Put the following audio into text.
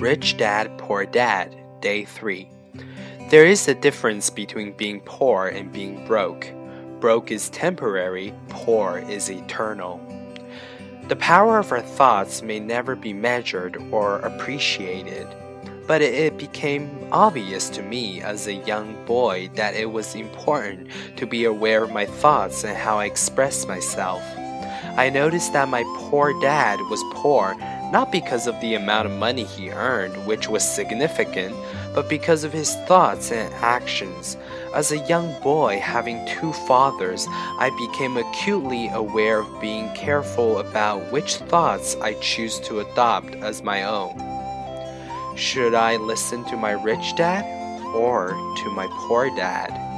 Rich Dad, Poor Dad, Day 3. There is a difference between being poor and being broke. Broke is temporary, poor is eternal. The power of our thoughts may never be measured or appreciated, but it became obvious to me as a young boy that it was important to be aware of my thoughts and how I expressed myself. I noticed that my poor dad was poor not because of the amount of money he earned, which was significant, but because of his thoughts and actions. As a young boy having two fathers, I became acutely aware of being careful about which thoughts I choose to adopt as my own. Should I listen to my rich dad or to my poor dad?